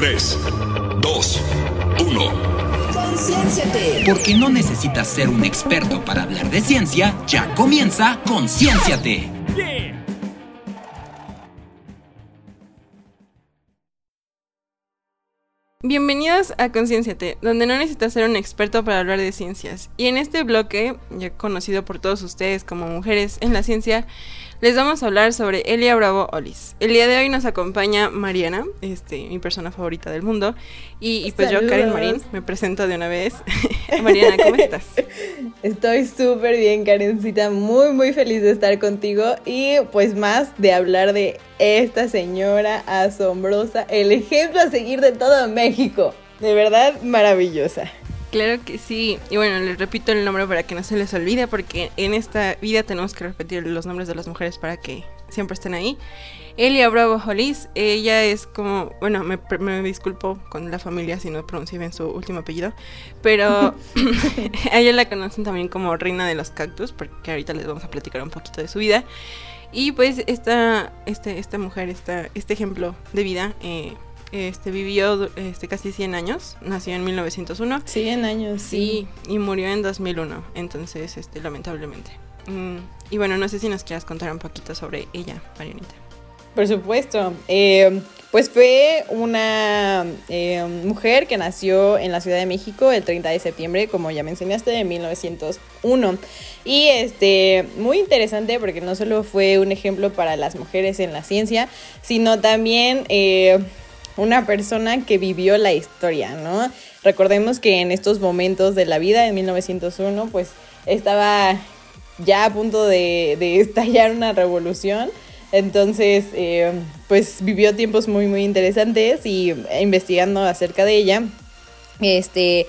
3, 2, 1. Concienciate. Porque no necesitas ser un experto para hablar de ciencia, ya comienza Concienciate. Bienvenidos a Concienciate, donde no necesitas ser un experto para hablar de ciencias. Y en este bloque, ya conocido por todos ustedes como mujeres en la ciencia, les vamos a hablar sobre Elia Bravo Olis. El día de hoy nos acompaña Mariana, este, mi persona favorita del mundo, y, pues yo, Karen Marín, me presento de una vez. Mariana, ¿cómo estás? Estoy súper bien, Karencita, muy muy feliz de estar contigo y pues más de hablar de esta señora asombrosa, el ejemplo a seguir de todo México. De verdad maravillosa. Claro que sí. Y bueno, les repito el nombre para que no se les olvide, porque en esta vida tenemos que repetir los nombres de las mujeres para que siempre estén ahí. Elia Bravo Hollis, ella es como, bueno, me, me, disculpo con la familia si no pronuncio bien su último apellido, pero a ella la conocen también como Reina de los Cactus, porque ahorita les vamos a platicar un poquito de su vida. Y pues esta, este, esta mujer, esta, este ejemplo de vida, eh, este, vivió este, casi 100 años, nació en 1901. 100 años, sí. y murió en 2001, entonces, este, lamentablemente. Mm, y bueno, no sé si nos quieras contar un poquito sobre ella, Marianita. Por supuesto. Eh, pues fue una eh, mujer que nació en la Ciudad de México el 30 de septiembre, como ya mencionaste, de 1901. Y este, muy interesante porque no solo fue un ejemplo para las mujeres en la ciencia, sino también eh, una persona que vivió la historia, ¿no? Recordemos que en estos momentos de la vida, en 1901, pues estaba ya a punto de, estallar una revolución. Entonces, eh, pues vivió tiempos muy, muy interesantes y investigando acerca de ella, este,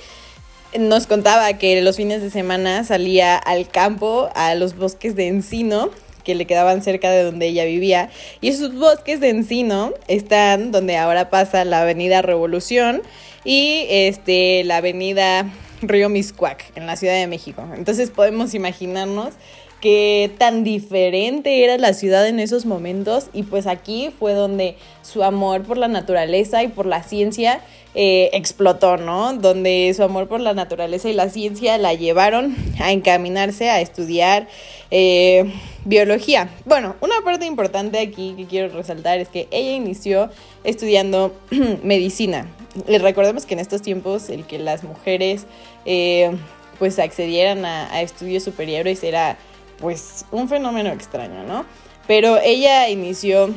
nos contaba que los fines de semana salía al campo, a los bosques de encino, que le quedaban cerca de donde ella vivía. Y esos bosques de encino están donde ahora pasa la avenida Revolución y este, la avenida Río Miscuac en la Ciudad de México. Entonces podemos imaginarnos qué tan diferente era la ciudad en esos momentos y pues aquí fue donde su amor por la naturaleza y por la ciencia eh, explotó, ¿no? Donde su amor por la naturaleza y la ciencia la llevaron a encaminarse a estudiar eh, biología. Bueno, una parte importante aquí que quiero resaltar es que ella inició estudiando medicina. Y recordemos que en estos tiempos el que las mujeres eh, pues accedieran a, a estudios superiores era pues un fenómeno extraño, ¿no? Pero ella inició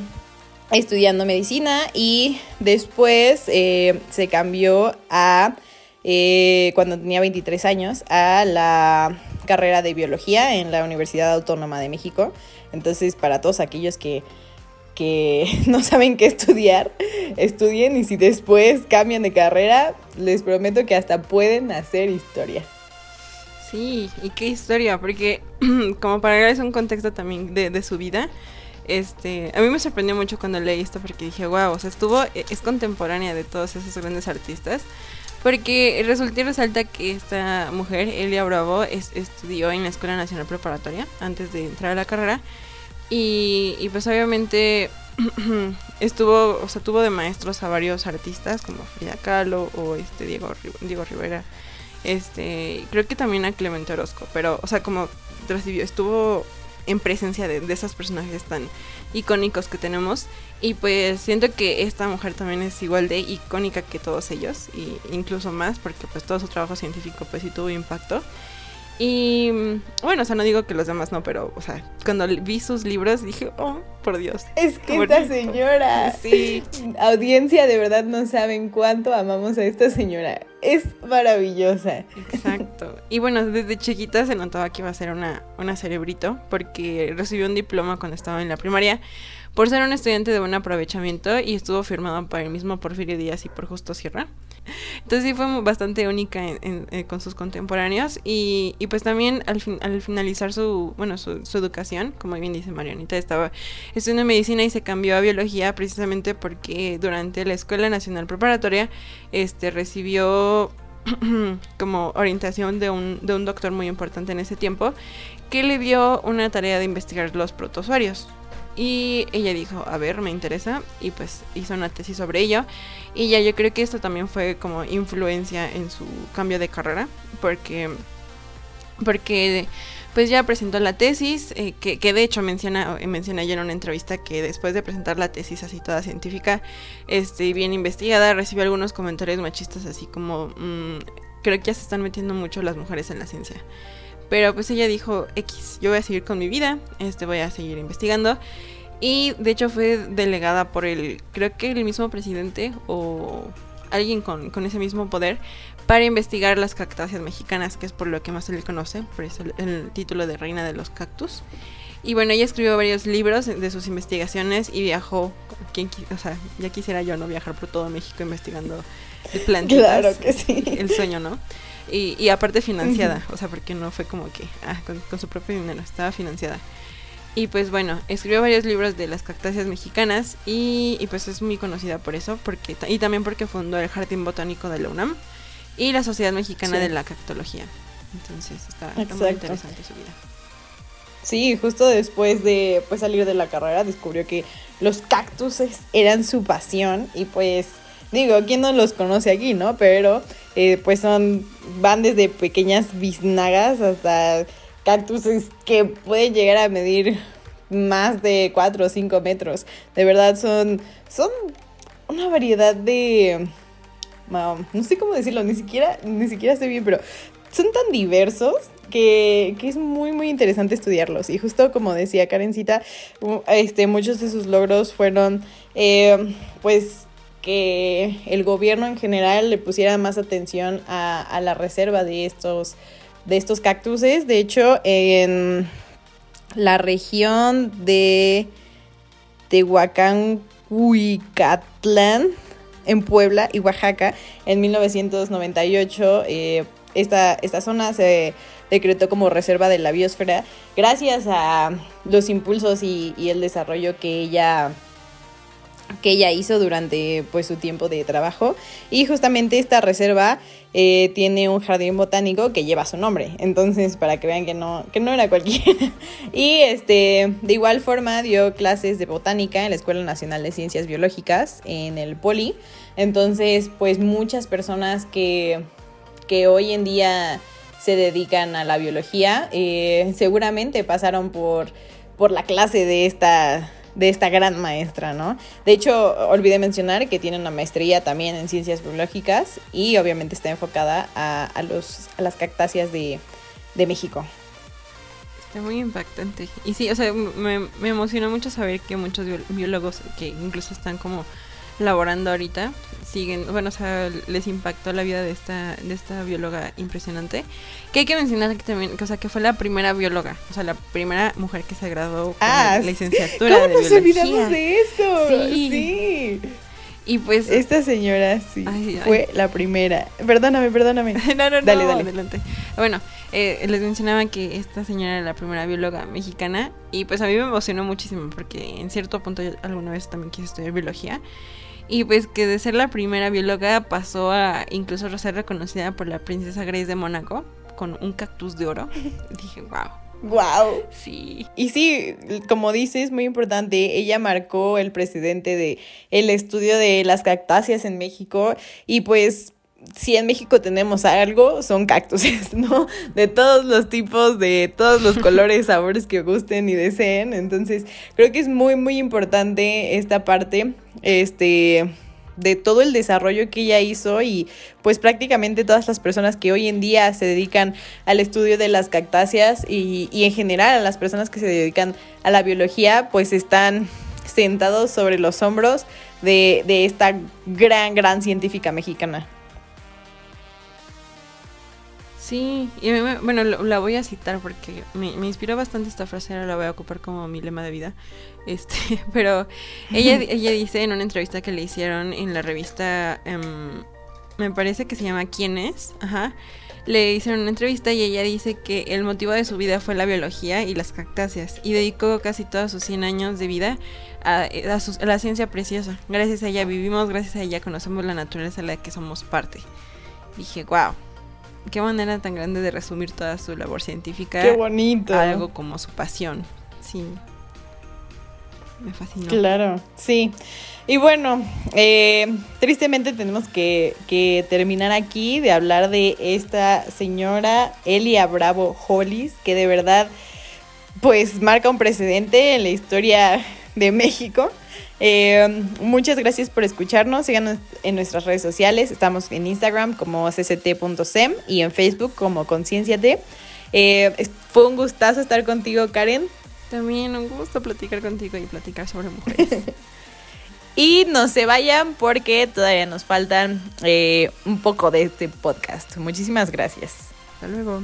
estudiando medicina y después eh, se cambió a, eh, cuando tenía 23 años, a la carrera de biología en la Universidad Autónoma de México. Entonces, para todos aquellos que, que no saben qué estudiar, estudien y si después cambian de carrera, les prometo que hasta pueden hacer historia. Sí, y qué historia, porque como para darles un contexto también de, de su vida, este, a mí me sorprendió mucho cuando leí esto porque dije, wow, o sea, estuvo, e, es contemporánea de todos esos grandes artistas. Porque resulta y resalta que esta mujer, Elia Bravo, estudió en la Escuela Nacional Preparatoria antes de entrar a la carrera. Y, pues obviamente estuvo, o sea, tuvo de maestros a varios artistas como Frida Kahlo o este Diego, Diego Rivera. Este, creo que también a Clemente Orozco, pero, o sea, como recibió, estuvo en presencia de, esos personajes tan icónicos que tenemos. Y pues siento que esta mujer también es igual de icónica que todos ellos, y incluso más, porque pues todo su trabajo científico pues sí tuvo impacto. Y bueno, o sea, no digo que los demás no, pero, o sea, cuando vi sus libros dije, oh, por Dios. Es que esta señora. Sí. Audiencia, de verdad no saben cuánto amamos a esta señora. Es maravillosa. Exacto. Y bueno, desde chiquita se notaba que iba a ser una, una cerebrito, porque recibió un diploma cuando estaba en la primaria por ser un estudiante de buen aprovechamiento y estuvo firmado por el mismo Porfirio Díaz y por Justo Sierra. Entonces sí fue bastante única eh, con sus contemporáneos y, pues también al, al, finalizar su, bueno, su, educación, como bien dice Marianita, estaba estudiando medicina y se cambió a biología precisamente porque durante la Escuela Nacional Preparatoria este, recibió como orientación de un, de un doctor muy importante en ese tiempo que le dio una tarea de investigar los protozoarios. Y ella dijo, a ver, me interesa. Y pues hizo una tesis sobre ello. Y ya yo creo que esto también fue como influencia en su cambio de carrera. Porque, porque pues ya presentó la tesis, eh, que, de hecho menciona, menciona ya en una entrevista que después de presentar la tesis así toda científica, este, bien investigada, recibió algunos comentarios machistas así como, mmm, creo que ya se están metiendo mucho las mujeres en la ciencia. Pero pues ella dijo, X, yo voy a seguir con mi vida, este, voy a seguir investigando. Y de hecho fue delegada por el, creo que el mismo presidente o alguien con, con ese mismo poder para investigar las cactáceas mexicanas, que es por lo que más se le conoce, por eso el, título de Reina de los Cactus. Y bueno, ella escribió varios libros de sus investigaciones y viajó, quien, o sea, ya quisiera yo no viajar por todo México investigando plantas. Claro que sí. El sueño, ¿no? Y, y aparte financiada, o sea, porque no fue como que, ah, con, con su propio dinero, estaba financiada. Y pues bueno, escribió varios libros de las cactáceas mexicanas y, y, pues es muy conocida por eso, porque y también porque fundó el Jardín Botánico de la UNAM y la Sociedad Mexicana de la Cactología. Entonces está, muy interesante su vida. Sí, justo después de pues, salir de la carrera descubrió que los cactus eran su pasión y pues digo, ¿quién no los conoce aquí, no? Pero eh, pues son, van desde pequeñas biznagas hasta cactus que pueden llegar a medir más de 4 o 5 metros. De verdad son, son una variedad de no sé cómo decirlo, ni siquiera, ni siquiera sé bien, pero son tan diversos que, que, es muy muy interesante estudiarlos. Y justo como decía Karencita, este, muchos de sus logros fueron eh, pues que el gobierno en general le pusiera más atención a, la reserva de estos, de estos cactuses. De hecho, en la región de Tehuacán-Huicatlán, en Puebla y Oaxaca en 1998. Eh, esta, esta zona se decretó como reserva de la biosfera gracias a los impulsos y, y el desarrollo que ella que ella hizo durante pues su tiempo de trabajo. Y justamente esta reserva eh, tiene un jardín botánico que lleva su nombre. Entonces para que vean que no que no era cualquiera. Y este de igual forma dio clases de botánica en la Escuela Nacional de Ciencias Biológicas en el Poli. Entonces pues muchas personas que que hoy en día se dedican a la biología eh, seguramente pasaron por por la clase de esta de esta gran maestra, ¿no? De hecho, olvidé mencionar que tiene una maestría también en ciencias biológicas y obviamente está enfocada a, los, a las cactáceas de, México. Está muy impactante. Y sí, o sea, me, me emocionó mucho saber que muchos biólogos que incluso están como laborando ahorita siguen, bueno, o sea, les impactó la vida de esta, de esta bióloga impresionante. Que hay que mencionar que también, o sea, que fue la primera bióloga, o sea, la primera mujer que se graduó con ah, la licenciatura ¿cómo de nos olvidamos de eso? Sí. sí. Y pues. Esta señora sí fue la primera. Perdóname, perdóname. no, no, no. Dale, dale. Adelante. Bueno, eh, les mencionaba que esta señora era la primera bióloga mexicana. Y pues a mí me emocionó muchísimo porque en cierto punto yo alguna vez también quise estudiar biología. Y pues que de ser la primera bióloga pasó a incluso ser reconocida por la princesa Grace de Mónaco con un cactus de oro. Dije, wow. Wow. Sí. Y sí, como dices, muy importante, ella marcó el precedente de el estudio de las cactáceas en México y pues si en México tenemos algo, son cactuses, ¿no? De todos los tipos, de todos los colores, sabores que gusten y deseen. Entonces, creo que es muy, muy importante esta parte, este, de todo el desarrollo que ella hizo y pues prácticamente todas las personas que hoy en día se dedican al estudio de las cactáceas y, y en general a las personas que se dedican a la biología, pues están sentados sobre los hombros de, de esta gran, gran científica mexicana. Sí, y bueno, la voy a citar porque me, inspiró bastante esta frase, ahora la voy a ocupar como mi lema de vida. Este, pero ella, ella dice en una entrevista que le hicieron en la revista, em, me parece que se llama ¿Quién es? Ajá. Le hicieron una entrevista y ella dice que el motivo de su vida fue la biología y las cactáceas y dedicó casi todos sus 100 años de vida a, a la ciencia preciosa. Gracias a ella vivimos, gracias a ella conocemos la naturaleza de la que somos parte. Dije, wow qué manera tan grande de resumir toda su labor científica. Qué bonito. algo como su pasión. Sí. me fascinó. Claro, sí. Y bueno, eh, tristemente tenemos que, que, terminar aquí de hablar de esta señora Elia Bravo Hollis, que de verdad pues marca un precedente en la historia de México. Eh, muchas gracias por escucharnos. Síganos en nuestras redes sociales. Estamos en Instagram como cct.sem y en Facebook como Concienciate. Eh, fue un gustazo estar contigo, Karen. También un gusto platicar contigo y platicar sobre mujeres. y no se vayan porque todavía nos faltan eh, un poco de este podcast. Muchísimas gracias. Hasta luego.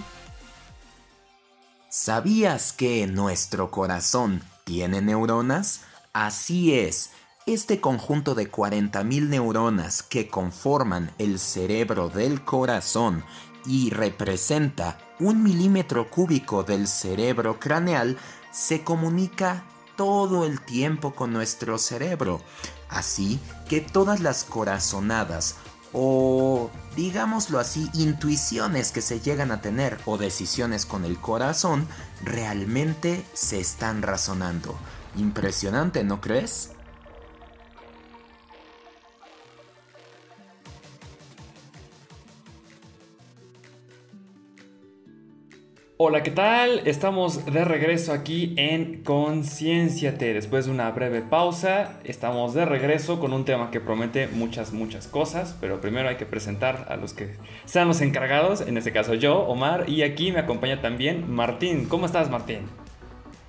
¿Sabías que nuestro corazón tiene neuronas? Así es. Este conjunto de 40.000 neuronas que conforman el cerebro del corazón y representa un milímetro cúbico del cerebro craneal se comunica todo el tiempo con nuestro cerebro. Así que todas las corazonadas o digámoslo así, intuiciones que se llegan a tener o decisiones con el corazón realmente se están razonando. Impresionante, ¿no crees? Hola, ¿qué tal? Estamos de regreso aquí en Concienciate. Después de una breve pausa, estamos de regreso con un tema que promete muchas, muchas cosas, pero primero hay que presentar a los que sean los encargados, en este caso yo, Omar, y aquí me acompaña también Martín. ¿Cómo estás, Martín?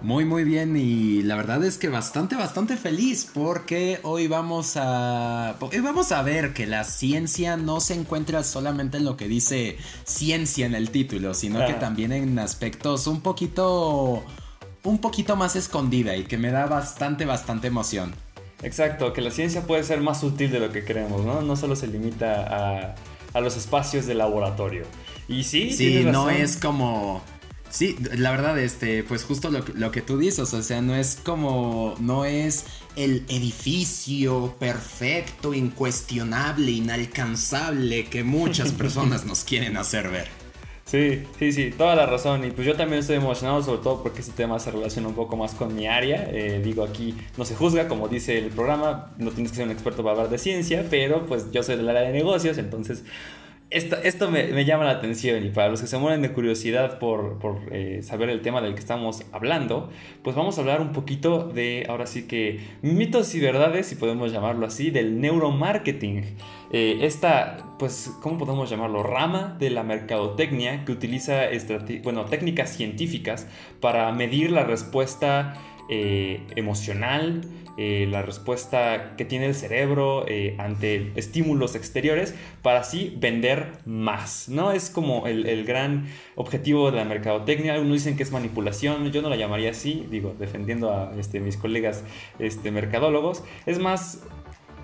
Muy muy bien y la verdad es que bastante bastante feliz porque hoy vamos a hoy vamos a ver que la ciencia no se encuentra solamente en lo que dice ciencia en el título, sino que también en aspectos un poquito un poquito más escondida y que me da bastante bastante emoción. Exacto, que la ciencia puede ser más sutil de lo que creemos, ¿no? No solo se limita a, a los espacios de laboratorio. Y sí, sí, no es como Sí, la verdad, este, pues justo lo, lo, que tú dices, o sea, no es como, no es el edificio perfecto, incuestionable, inalcanzable que muchas personas nos quieren hacer ver. Sí, sí, sí, toda la razón. Y pues yo también estoy emocionado, sobre todo porque este tema se relaciona un poco más con mi área. Eh, digo, aquí no se juzga, como dice el programa, no tienes que ser un experto para hablar de ciencia, pero pues yo soy del área de negocios, entonces esto, esto me, llama la atención y para los que se mueren de curiosidad por, por eh, saber el tema del que estamos hablando, pues vamos a hablar un poquito de, ahora sí que, mitos y verdades, si podemos llamarlo así, del neuromarketing. Eh, esta, pues, ¿cómo podemos llamarlo? Rama de la mercadotecnia que utiliza bueno, técnicas científicas para medir la respuesta eh, emocional, eh, la respuesta que tiene el cerebro eh, ante estímulos exteriores para así vender más, ¿no? Es como el, gran objetivo de la mercadotecnia. Algunos dicen que es manipulación, yo no la llamaría así, digo, defendiendo a este, mis colegas este, mercadólogos. Es más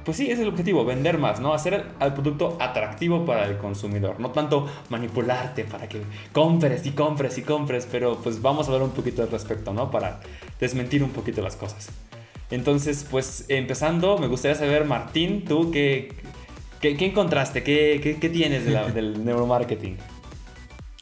pues sí, es el objetivo, vender más, ¿no? Hacer al producto atractivo para el consumidor, no tanto manipularte para que compres y compres y compres, pero pues vamos a ver un poquito al respecto, ¿no? Para desmentir un poquito las cosas. Entonces, pues empezando, me gustaría saber, Martín, tú qué, qué, encontraste, qué, qué, tienes del neuromarketing.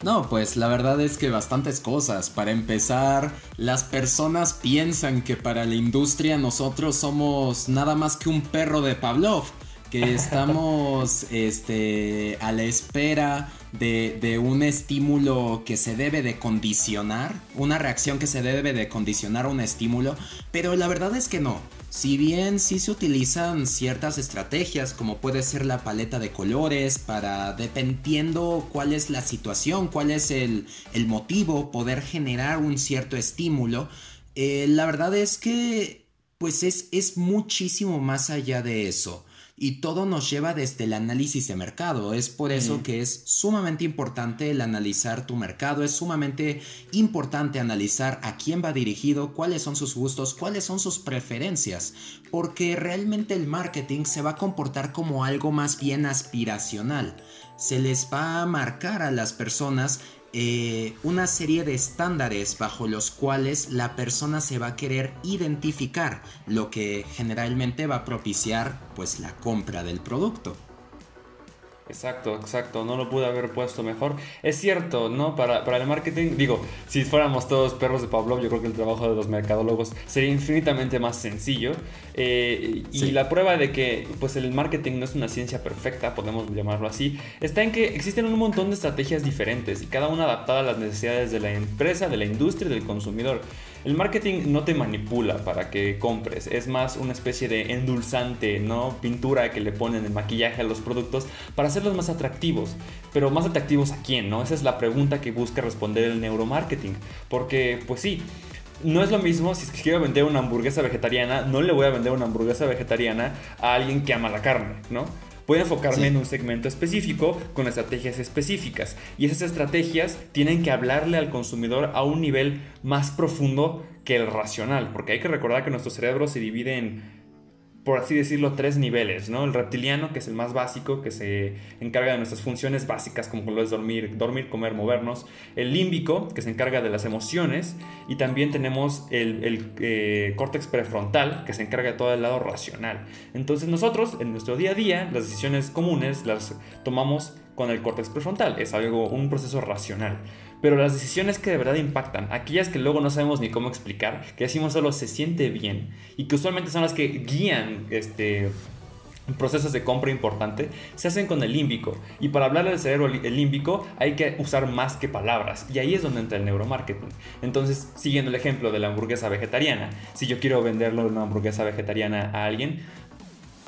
No, pues la verdad es que bastantes cosas. Para empezar, las personas piensan que para la industria nosotros somos nada más que un perro de Pavlov, que estamos este, a la espera de, de, un estímulo que se debe de condicionar, una reacción que se debe de condicionar a un estímulo, pero la verdad es que no. Si bien sí se utilizan ciertas estrategias como puede ser la paleta de colores para dependiendo cuál es la situación, cuál es el, motivo, poder generar un cierto estímulo, eh, la verdad es que pues es, es muchísimo más allá de eso y todo nos lleva desde el análisis de mercado. Es por eso que es sumamente importante el analizar tu mercado, es sumamente importante analizar a quién va dirigido, cuáles son sus gustos, cuáles son sus preferencias, porque realmente el marketing se va a comportar como algo más bien aspiracional. Se les va a marcar a las personas eh, una serie de estándares bajo los cuales la persona se va a querer identificar, lo que generalmente va a propiciar pues la compra del producto. Exacto, exacto, no lo pude haber puesto mejor. Es cierto, ¿no? Para, para, el marketing, digo, si fuéramos todos perros de Pavlov, yo creo que el trabajo de los mercadólogos sería infinitamente más sencillo. Eh, y la prueba de que pues el marketing no es una ciencia perfecta, podemos llamarlo así, está en que existen un montón de estrategias diferentes y cada una adaptada a las necesidades de la empresa, de la industria y del consumidor. El marketing no te manipula para que compres, es más una especie de endulzante, ¿no? Pintura que le ponen en maquillaje a los productos para hacerlos más atractivos. Pero más atractivos a quién, ¿no? Esa es la pregunta que busca responder el neuromarketing. Porque, pues sí, no es lo mismo si quiero vender una hamburguesa vegetariana, no le voy a vender una hamburguesa vegetariana a alguien que ama la carne, ¿no? Puedo enfocarme en un segmento específico con estrategias específicas. Y esas estrategias tienen que hablarle al consumidor a un nivel más profundo que el racional. Porque hay que recordar que nuestro cerebro se divide en por así decirlo, tres niveles, ¿no? El reptiliano, que es el más básico, que se encarga de nuestras funciones básicas, como lo es dormir, dormir, comer, movernos. El límbico, que se encarga de las emociones. Y también tenemos el, eh, córtex prefrontal, que se encarga de todo el lado racional. Entonces nosotros, en nuestro día a día, las decisiones comunes las tomamos con el córtex prefrontal. Es algo, un proceso racional. Pero las decisiones que de verdad impactan, aquellas que luego no sabemos ni cómo explicar, que decimos solo se siente bien y que usualmente son las que guían este, procesos de compra importante se hacen con el límbico. Y para hablar del cerebro límbico hay que usar más que palabras. Y ahí es donde entra el neuromarketing. Entonces siguiendo el ejemplo de la hamburguesa vegetariana si yo quiero venderle una hamburguesa vegetariana a alguien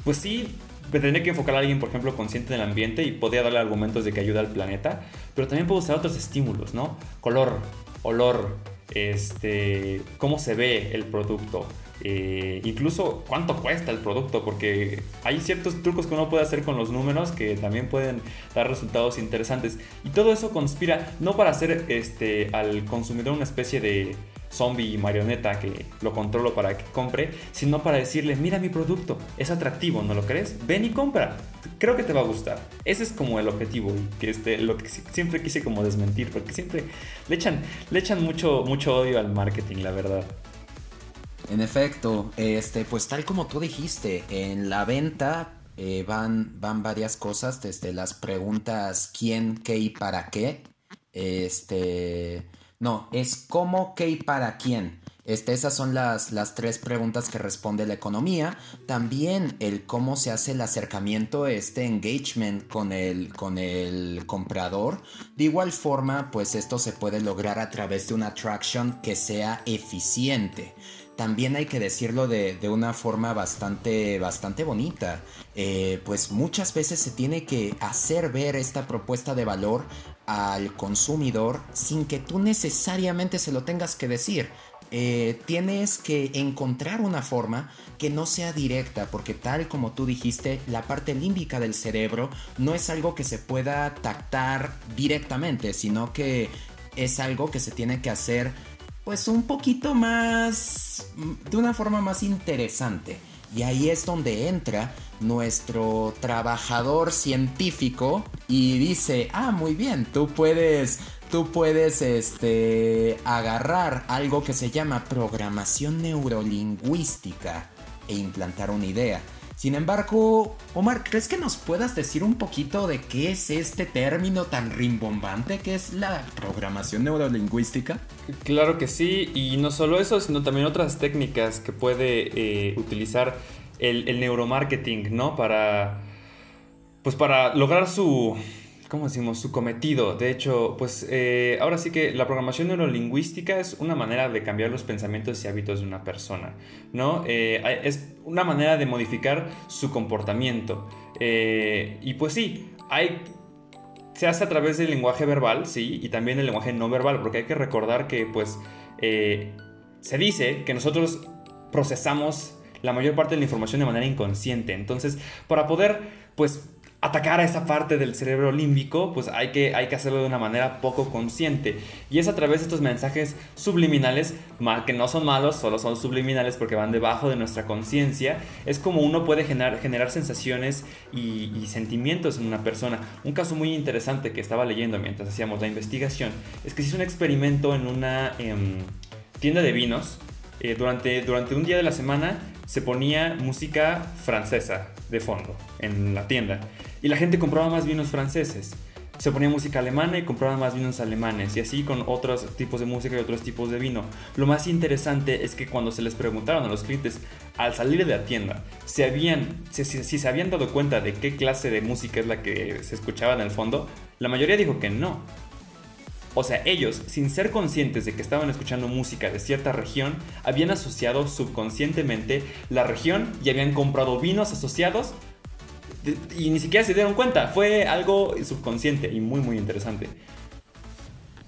pues sí tendría que enfocar a alguien, por ejemplo, consciente del ambiente y podría darle argumentos de que ayuda al planeta, pero también puedo usar otros estímulos, ¿no? Color, olor, este, cómo se ve el producto, eh, incluso cuánto cuesta el producto, porque hay ciertos trucos que uno puede hacer con los números que también pueden dar resultados interesantes. Y todo eso conspira no para hacer este, al consumidor una especie de zombie y marioneta que lo controlo para que compre, sino para decirle, mira mi producto, es atractivo, ¿no lo crees? Ven y compra, creo que te va a gustar. Ese es como el objetivo y que este, lo que siempre quise como desmentir, porque siempre le echan, le echan mucho, mucho odio al marketing, la verdad. En efecto, este, pues tal como tú dijiste, en la venta eh, van, van varias cosas, desde las preguntas quién, qué y para qué. Este, no, es cómo, qué y para quién. Este, esas son las, las, tres preguntas que responde la economía. También el cómo se hace el acercamiento, este engagement con el, con el comprador. De igual forma, pues esto se puede lograr a través de una attraction que sea eficiente también hay que decirlo de, una forma bastante, bastante bonita. Eh, pues muchas veces se tiene que hacer ver esta propuesta de valor al consumidor sin que tú necesariamente se lo tengas que decir. Eh, tienes que encontrar una forma que no sea directa, porque tal como tú dijiste, la parte límbica del cerebro no es algo que se pueda tactar directamente, sino que es algo que se tiene que hacer pues un poquito más, de una forma más interesante. Y ahí es donde entra nuestro trabajador científico y dice, ah, muy bien, tú puedes, tú puedes, este, agarrar algo que se llama programación neurolingüística e implantar una idea. Sin embargo, Omar, ¿crees que nos puedas decir un poquito de qué es este término tan rimbombante que es la programación neurolingüística? Claro que sí, y no solo eso, sino también otras técnicas que puede eh, utilizar el, neuromarketing, ¿no? Para, pues para lograr su, ¿cómo decimos? Su cometido. De hecho, pues eh, ahora sí que la programación neurolingüística es una manera de cambiar los pensamientos y hábitos de una persona, ¿no? Eh, una manera de modificar su comportamiento. Eh, y pues sí, hay... Se hace a través del lenguaje verbal, sí, y también el lenguaje no verbal, porque hay que recordar que, pues, se dice que nosotros procesamos la mayor parte de la información de manera inconsciente. Entonces, para poder, pues, atacar a esa parte del cerebro límbico, pues hay que, hay que hacerlo de una manera poco consciente. Y es a través de estos mensajes subliminales, que no son malos, solo son subliminales porque van debajo de nuestra conciencia, es como uno puede generar, generar sensaciones y, sentimientos en una persona. Un caso muy interesante que estaba leyendo mientras hacíamos la investigación es que se hizo un experimento en una em, tienda de vinos. Eh, durante, durante un día de la semana se ponía música francesa de fondo en la tienda. Y la gente compraba más vinos franceses. Se ponía música alemana y compraba más vinos alemanes. Y así con otros tipos de música y otros tipos de vino. Lo más interesante es que cuando se les preguntaron a los clientes al salir de la tienda si, habían, si, si se habían dado cuenta de qué clase de música es la que se escuchaba en el fondo, la mayoría dijo que no. O sea, ellos, sin ser conscientes de que estaban escuchando música de cierta región, habían asociado subconscientemente la región y habían comprado vinos asociados y ni siquiera se dieron cuenta. Fue algo subconsciente y muy, muy interesante.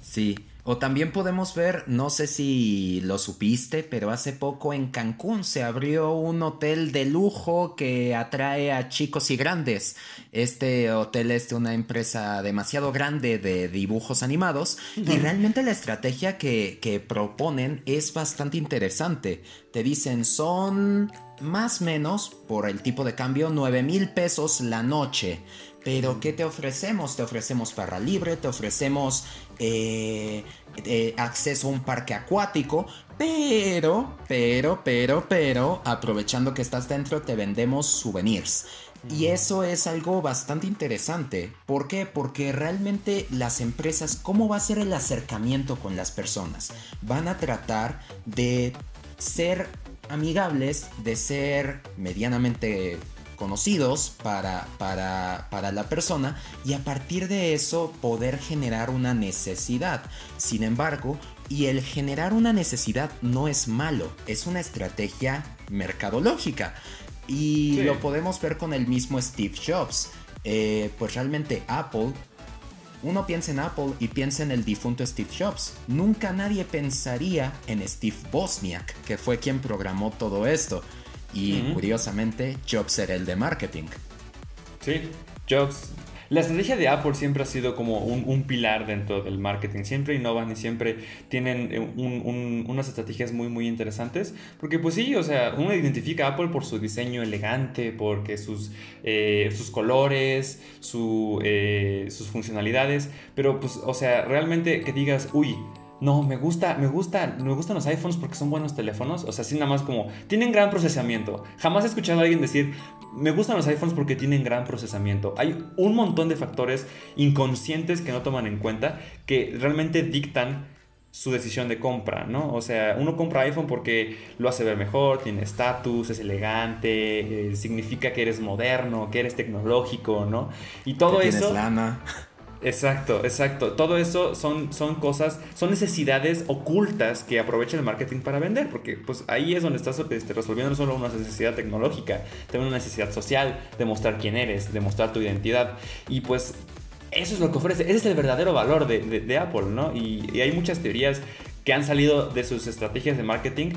Sí, o también podemos ver, no sé si lo supiste, pero hace poco en Cancún se abrió un hotel de lujo que atrae a chicos y grandes. Este hotel es de una empresa demasiado grande de dibujos animados y realmente la estrategia que, que proponen es bastante interesante. Te dicen son más o menos por el tipo de cambio 9 mil pesos la noche. Pero ¿qué te ofrecemos? Te ofrecemos barra libre, te ofrecemos eh, eh, acceso a un parque acuático, pero, pero, pero, pero, aprovechando que estás dentro, te vendemos souvenirs. Y eso es algo bastante interesante. ¿Por qué? Porque realmente las empresas, ¿cómo va a ser el acercamiento con las personas? Van a tratar de ser amigables, de ser medianamente conocidos para, para, para, la persona y a partir de eso poder generar una necesidad. Sin embargo, y el generar una necesidad no es malo, es una estrategia mercadológica. Y lo podemos ver con el mismo Steve Jobs. Eh, pues realmente Apple uno piensa en Apple y piensa en el difunto Steve Jobs. Nunca nadie pensaría en Steve Bosniak, que fue quien programó todo esto. Y curiosamente, Jobs era el de marketing. Sí, Jobs. La estrategia de Apple siempre ha sido como un, pilar dentro del marketing. Siempre innovan y siempre tienen eh, unas estrategias muy, muy interesantes. Porque pues sí, o sea, uno identifica a Apple por su diseño elegante, porque sus, eh, sus colores, su, eh, sus funcionalidades. Pero pues, o sea, realmente que digas, uy, no, me gusta, me gusta, me gustan los iPhones porque son buenos teléfonos. O sea, así nada más como, tienen gran procesamiento. Jamás he escuchado a alguien decir, me gustan los iPhones porque tienen gran procesamiento. Hay un montón de factores inconscientes que no toman en cuenta que realmente dictan su decisión de compra, ¿no? O sea, uno compra iPhone porque lo hace ver mejor, tiene estatus, es elegante, eh, significa que eres moderno, que eres tecnológico, ¿no? Y todo eso... Tienes lana. Exacto, exacto. Todo eso son, son cosas, son necesidades ocultas que aprovecha el marketing para vender, porque pues ahí es donde estás este, resolviendo no solo una necesidad tecnológica, también una necesidad social, de mostrar quién eres, de mostrar tu identidad. Y pues eso es lo que ofrece, ese es el verdadero valor de, Apple, ¿no? Y, hay muchas teorías que han salido de sus estrategias de marketing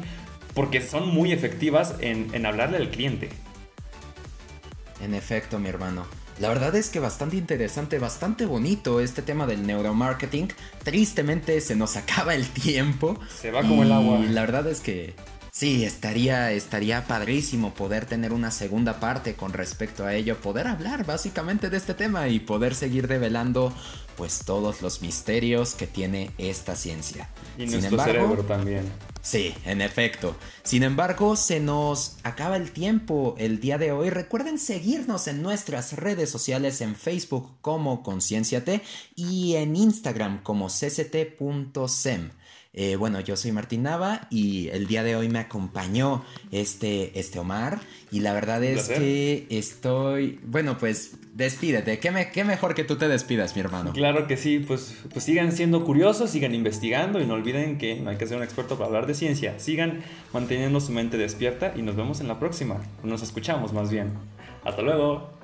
porque son muy efectivas en, en hablarle al cliente. En efecto, mi hermano. La verdad es que bastante interesante, bastante bonito este tema del neuromarketing. Tristemente se nos acaba el tiempo. Se va como el agua. La verdad es que sí, estaría, estaría padrísimo poder tener una segunda parte con respecto a ello, poder hablar básicamente de este tema y poder seguir revelando pues todos los misterios que tiene esta ciencia. Y nuestro cerebro también. Sí, en efecto. Sin embargo, se nos acaba el tiempo el día de hoy. Recuerden seguirnos en nuestras redes sociales en Facebook como Conciencia T y en Instagram como cct.sem. Eh, bueno, yo soy Martín Nava y el día de hoy me acompañó este, este Omar. Y la verdad es que estoy. Bueno, pues despídete. ¿Qué, me, ¿Qué, mejor que tú te despidas, mi hermano? Claro que sí. Pues, pues sigan siendo curiosos, sigan investigando y no olviden que no hay que ser un experto para hablar de ciencia. Sigan manteniendo su mente despierta y nos vemos en la próxima. Nos escuchamos más bien. Hasta luego.